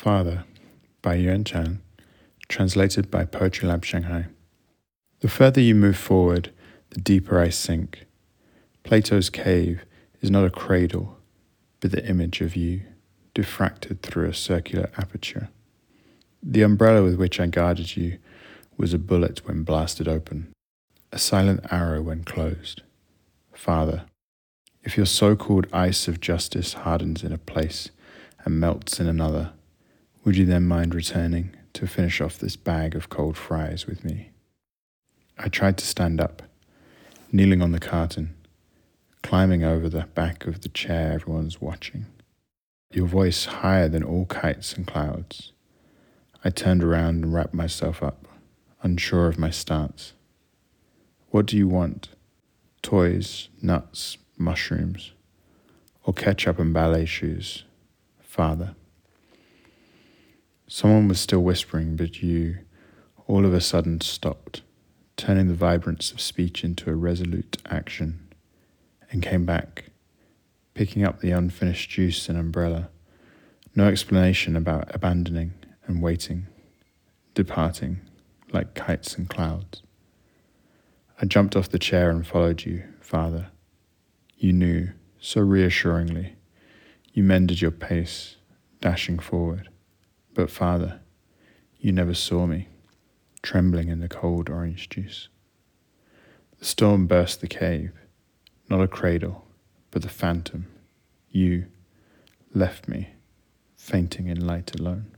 Father by Yuan Chan, translated by Poetry Lab Shanghai. The further you move forward, the deeper I sink. Plato's cave is not a cradle, but the image of you, diffracted through a circular aperture. The umbrella with which I guarded you was a bullet when blasted open, a silent arrow when closed. Father, if your so called ice of justice hardens in a place and melts in another, would you then mind returning to finish off this bag of cold fries with me? I tried to stand up, kneeling on the carton, climbing over the back of the chair everyone's watching. Your voice higher than all kites and clouds. I turned around and wrapped myself up, unsure of my stance. What do you want? Toys, nuts, mushrooms, or ketchup and ballet shoes? Father. Someone was still whispering, but you all of a sudden stopped, turning the vibrance of speech into a resolute action, and came back, picking up the unfinished juice and umbrella. No explanation about abandoning and waiting, departing like kites and clouds. I jumped off the chair and followed you, Father. You knew, so reassuringly. You mended your pace, dashing forward. But, Father, you never saw me, trembling in the cold orange juice. The storm burst the cave, not a cradle, but the phantom, you, left me, fainting in light alone.